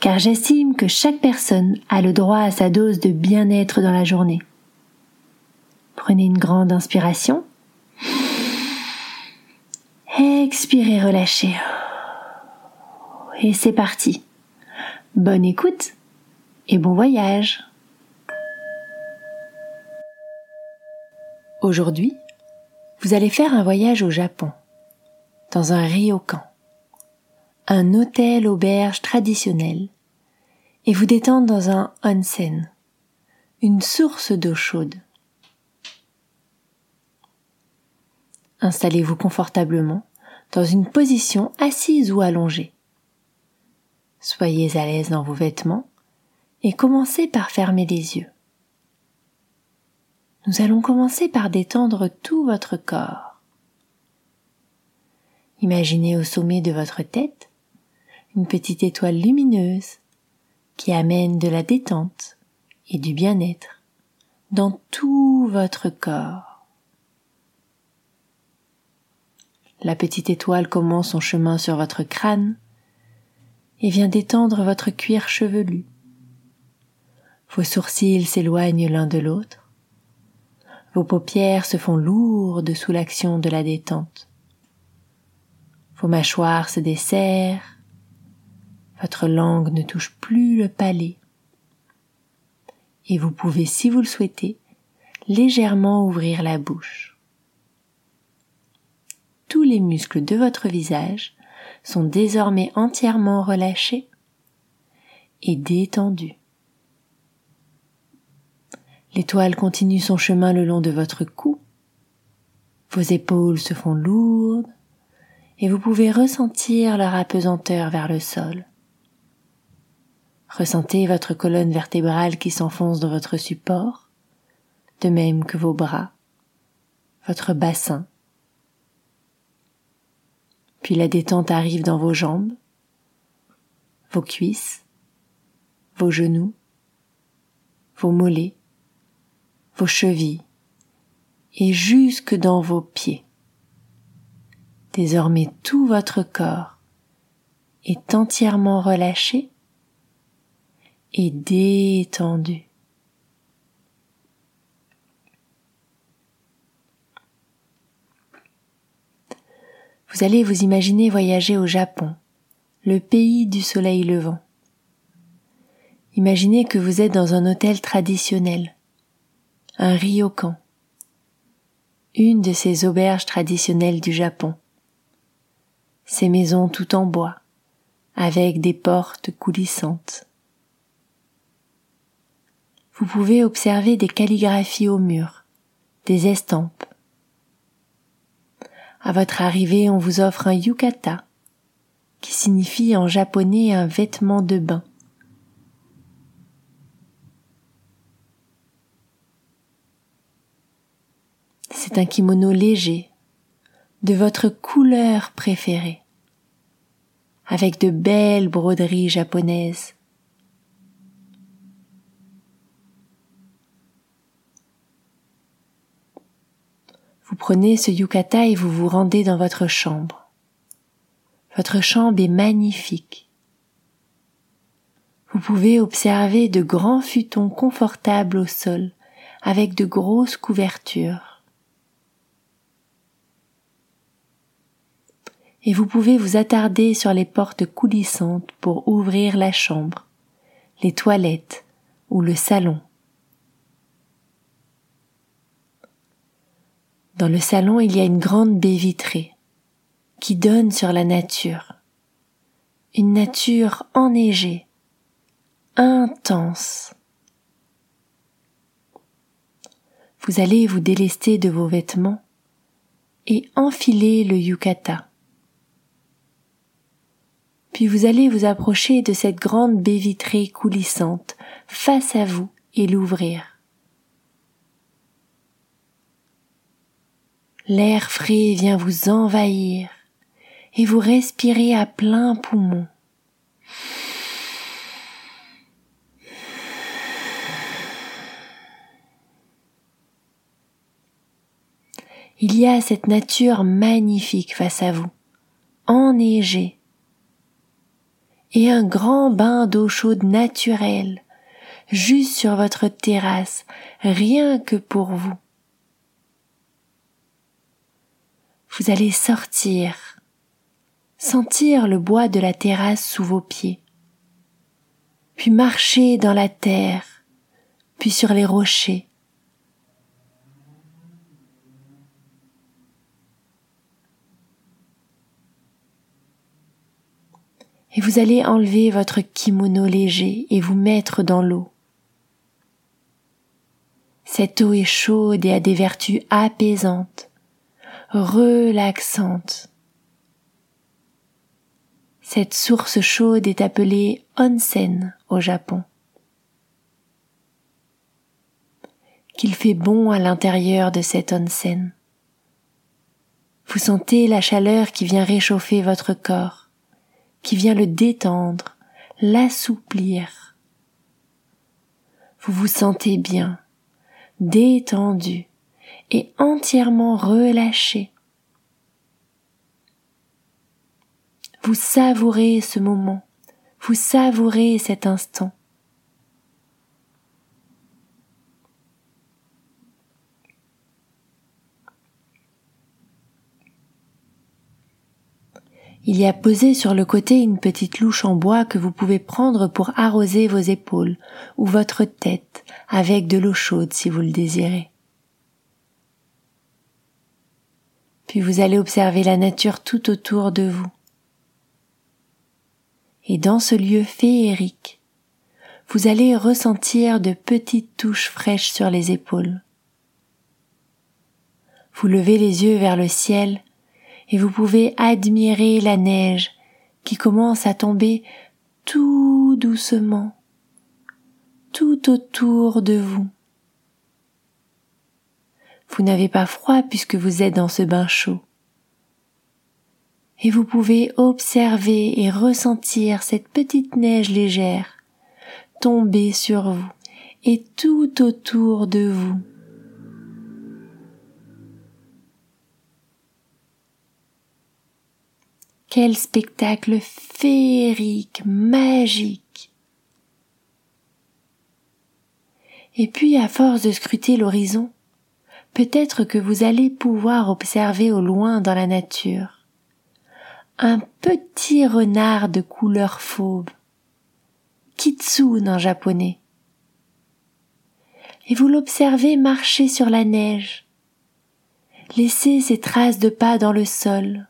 car j'estime que chaque personne a le droit à sa dose de bien-être dans la journée. Prenez une grande inspiration. Expirez, relâchez. Et c'est parti. Bonne écoute et bon voyage. Aujourd'hui, vous allez faire un voyage au Japon, dans un ryokan un hôtel auberge traditionnel et vous détendre dans un onsen, une source d'eau chaude. Installez-vous confortablement dans une position assise ou allongée. Soyez à l'aise dans vos vêtements et commencez par fermer les yeux. Nous allons commencer par détendre tout votre corps. Imaginez au sommet de votre tête une petite étoile lumineuse qui amène de la détente et du bien-être dans tout votre corps. La petite étoile commence son chemin sur votre crâne et vient détendre votre cuir chevelu. Vos sourcils s'éloignent l'un de l'autre. Vos paupières se font lourdes sous l'action de la détente. Vos mâchoires se desserrent votre langue ne touche plus le palais. Et vous pouvez, si vous le souhaitez, légèrement ouvrir la bouche. Tous les muscles de votre visage sont désormais entièrement relâchés et détendus. L'étoile continue son chemin le long de votre cou. Vos épaules se font lourdes et vous pouvez ressentir leur apesanteur vers le sol. Ressentez votre colonne vertébrale qui s'enfonce dans votre support, de même que vos bras, votre bassin. Puis la détente arrive dans vos jambes, vos cuisses, vos genoux, vos mollets, vos chevilles et jusque dans vos pieds. Désormais tout votre corps est entièrement relâché et détendu. Vous allez vous imaginer voyager au Japon, le pays du soleil levant. Imaginez que vous êtes dans un hôtel traditionnel, un ryokan, une de ces auberges traditionnelles du Japon. Ces maisons tout en bois, avec des portes coulissantes vous pouvez observer des calligraphies au mur, des estampes. À votre arrivée, on vous offre un yukata, qui signifie en japonais un vêtement de bain. C'est un kimono léger, de votre couleur préférée, avec de belles broderies japonaises. Vous prenez ce yukata et vous vous rendez dans votre chambre. Votre chambre est magnifique. Vous pouvez observer de grands futons confortables au sol avec de grosses couvertures. Et vous pouvez vous attarder sur les portes coulissantes pour ouvrir la chambre, les toilettes ou le salon. Dans le salon, il y a une grande baie vitrée qui donne sur la nature. Une nature enneigée, intense. Vous allez vous délester de vos vêtements et enfiler le yukata. Puis vous allez vous approcher de cette grande baie vitrée coulissante face à vous et l'ouvrir. L'air frais vient vous envahir et vous respirez à plein poumon. Il y a cette nature magnifique face à vous, enneigée, et un grand bain d'eau chaude naturelle, juste sur votre terrasse, rien que pour vous. Vous allez sortir, sentir le bois de la terrasse sous vos pieds, puis marcher dans la terre, puis sur les rochers, et vous allez enlever votre kimono léger et vous mettre dans l'eau. Cette eau est chaude et a des vertus apaisantes, relaxantes. Cette source chaude est appelée onsen au Japon. Qu'il fait bon à l'intérieur de cette onsen. Vous sentez la chaleur qui vient réchauffer votre corps qui vient le détendre, l'assouplir. Vous vous sentez bien, détendu et entièrement relâché. Vous savourez ce moment, vous savourez cet instant. Il y a posé sur le côté une petite louche en bois que vous pouvez prendre pour arroser vos épaules ou votre tête avec de l'eau chaude si vous le désirez. Puis vous allez observer la nature tout autour de vous. Et dans ce lieu féerique, vous allez ressentir de petites touches fraîches sur les épaules. Vous levez les yeux vers le ciel et vous pouvez admirer la neige qui commence à tomber tout doucement, tout autour de vous. Vous n'avez pas froid puisque vous êtes dans ce bain chaud. Et vous pouvez observer et ressentir cette petite neige légère tomber sur vous et tout autour de vous. Quel spectacle féerique, magique. Et puis, à force de scruter l'horizon, peut-être que vous allez pouvoir observer au loin dans la nature un petit renard de couleur fauve, kitsune en japonais. Et vous l'observez marcher sur la neige, laisser ses traces de pas dans le sol,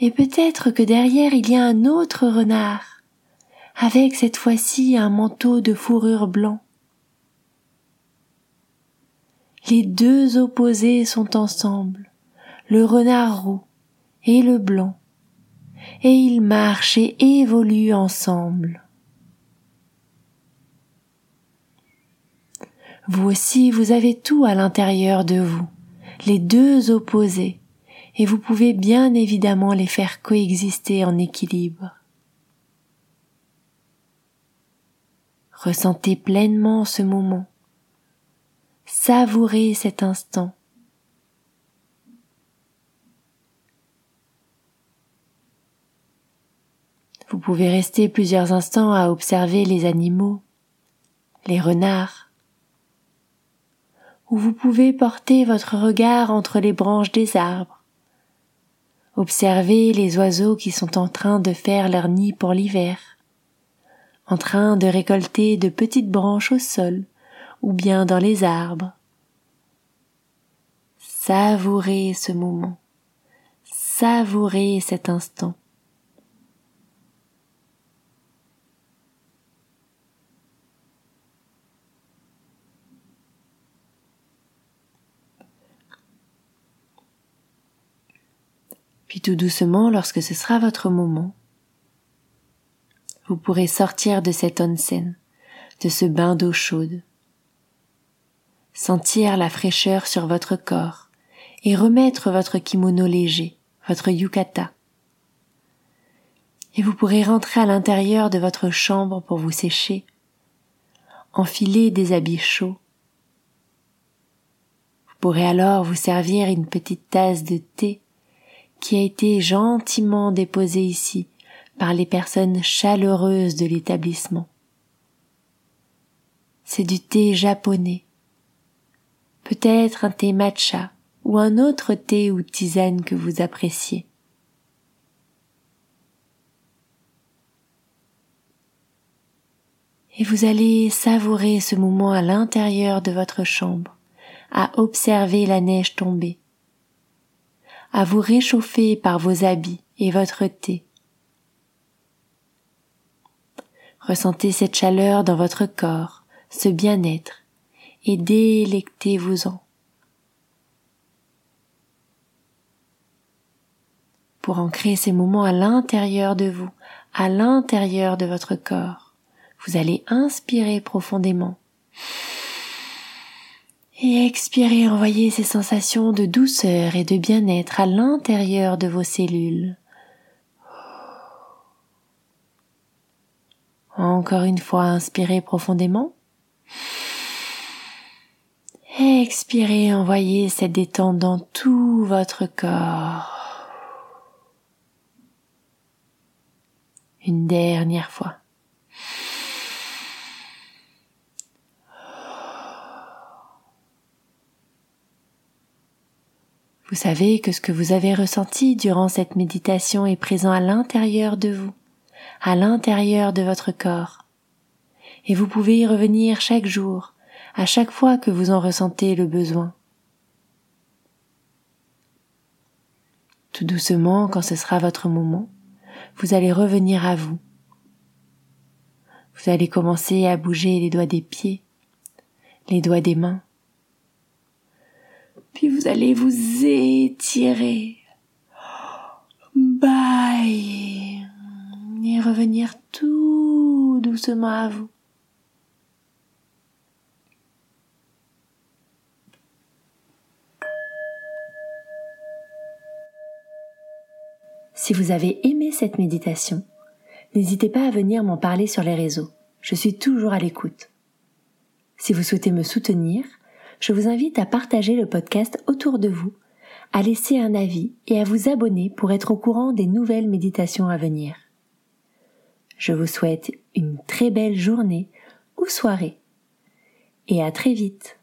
et peut-être que derrière il y a un autre renard, avec cette fois-ci un manteau de fourrure blanc. Les deux opposés sont ensemble, le renard roux et le blanc, et ils marchent et évoluent ensemble. Vous aussi, vous avez tout à l'intérieur de vous, les deux opposés, et vous pouvez bien évidemment les faire coexister en équilibre. Ressentez pleinement ce moment. Savourez cet instant. Vous pouvez rester plusieurs instants à observer les animaux, les renards, ou vous pouvez porter votre regard entre les branches des arbres Observez les oiseaux qui sont en train de faire leur nid pour l'hiver, en train de récolter de petites branches au sol ou bien dans les arbres. Savourez ce moment, savourez cet instant. Puis tout doucement, lorsque ce sera votre moment, vous pourrez sortir de cette onsen, de ce bain d'eau chaude, sentir la fraîcheur sur votre corps et remettre votre kimono léger, votre yukata. Et vous pourrez rentrer à l'intérieur de votre chambre pour vous sécher, enfiler des habits chauds. Vous pourrez alors vous servir une petite tasse de thé qui a été gentiment déposée ici par les personnes chaleureuses de l'établissement. C'est du thé japonais, peut-être un thé matcha ou un autre thé ou tisane que vous appréciez. Et vous allez savourer ce moment à l'intérieur de votre chambre, à observer la neige tomber, à vous réchauffer par vos habits et votre thé. Ressentez cette chaleur dans votre corps, ce bien-être, et délectez-vous-en. Pour ancrer ces moments à l'intérieur de vous, à l'intérieur de votre corps, vous allez inspirer profondément et expirer, envoyer ces sensations de douceur et de bien-être à l'intérieur de vos cellules. Encore une fois, inspirez profondément. Expirez, envoyez cette détente dans tout votre corps. Une dernière fois. Vous savez que ce que vous avez ressenti durant cette méditation est présent à l'intérieur de vous, à l'intérieur de votre corps. Et vous pouvez y revenir chaque jour, à chaque fois que vous en ressentez le besoin. Tout doucement, quand ce sera votre moment, vous allez revenir à vous. Vous allez commencer à bouger les doigts des pieds, les doigts des mains, puis vous allez vous étirer, bye, et revenir tout doucement à vous. Si vous avez aimé cette méditation, n'hésitez pas à venir m'en parler sur les réseaux. Je suis toujours à l'écoute. Si vous souhaitez me soutenir, je vous invite à partager le podcast autour de vous, à laisser un avis et à vous abonner pour être au courant des nouvelles méditations à venir. Je vous souhaite une très belle journée ou soirée et à très vite.